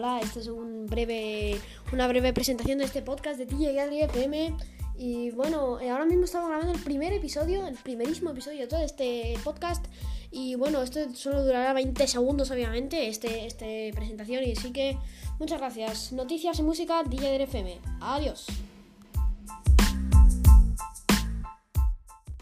Hola, esta es un breve, una breve presentación de este podcast de DJ FM. Y bueno, eh, ahora mismo estamos grabando el primer episodio, el primerísimo episodio de todo este podcast. Y bueno, esto solo durará 20 segundos, obviamente, este, este presentación. Y así que muchas gracias. Noticias y música, DJ FM. Adiós.